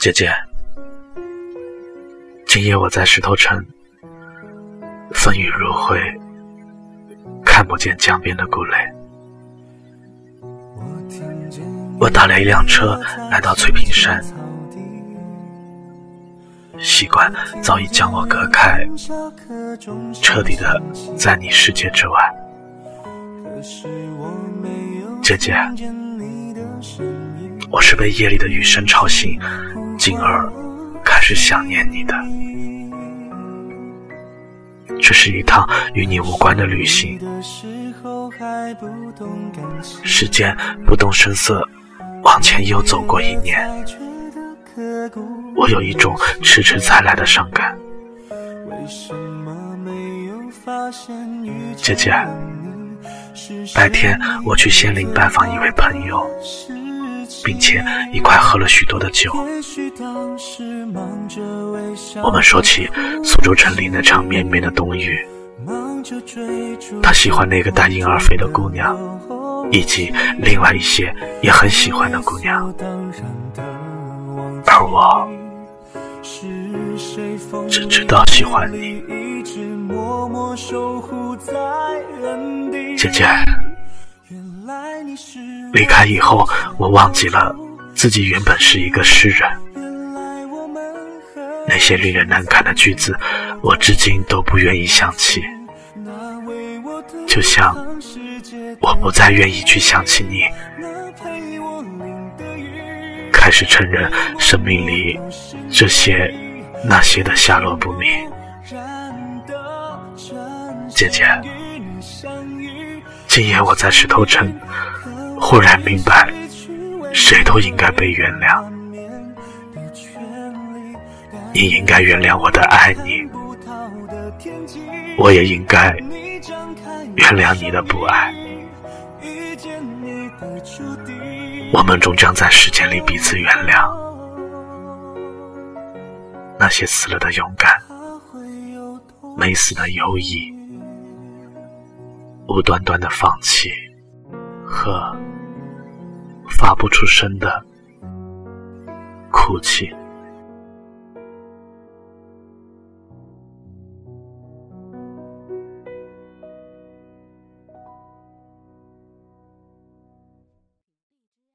姐姐，今夜我在石头城，风雨如灰，看不见江边的古垒。我打了一辆车来到翠屏山，习惯早已将我隔开，彻底的在你世界之外。姐姐，我是被夜里的雨声吵醒。进而开始想念你的。这是一趟与你无关的旅行，时间不动声色往前又走过一年，我有一种迟迟才来的伤感。姐姐，白天我去仙林拜访一位朋友。并且一块喝了许多的酒。我们说起苏州城里那场绵绵的冬雨，他喜欢那个大婴儿肥的姑娘，以及另外一些也很喜欢的姑娘，而我只知道喜欢你，姐姐。离开以后，我忘记了自己原本是一个诗人。那些令人难堪的句子，我至今都不愿意想起。就像我不再愿意去想起你，开始承认生命里这些那些的下落不明。姐姐。今夜我在石头城，忽然明白，谁都应该被原谅。你应该原谅我的爱你，我也应该原谅你的不爱。我们终将在时间里彼此原谅。那些死了的勇敢，没死的犹疑。无端端的放弃和发不出声的哭泣。